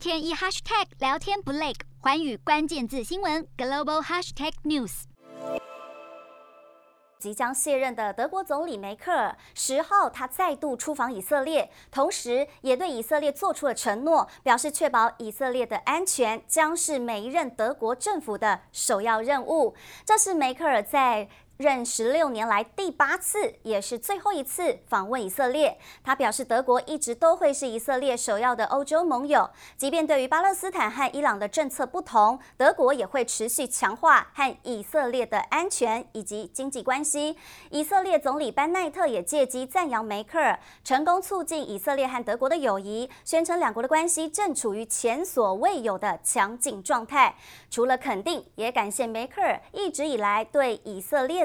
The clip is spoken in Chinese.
天一 hashtag 聊天不累，寰宇关键字新闻 global hashtag news。即将卸任的德国总理梅克尔十号，他再度出访以色列，同时也对以色列做出了承诺，表示确保以色列的安全将是每一任德国政府的首要任务。这是梅克尔在任十六年来第八次，也是最后一次访问以色列。他表示，德国一直都会是以色列首要的欧洲盟友，即便对于巴勒斯坦和伊朗的政策不同，德国也会持续强化和以色列的安全以及经济关系。以色列总理班奈特也借机赞扬梅克尔成功促进以色列和德国的友谊，宣称两国的关系正处于前所未有的强劲状态。除了肯定，也感谢梅克尔一直以来对以色列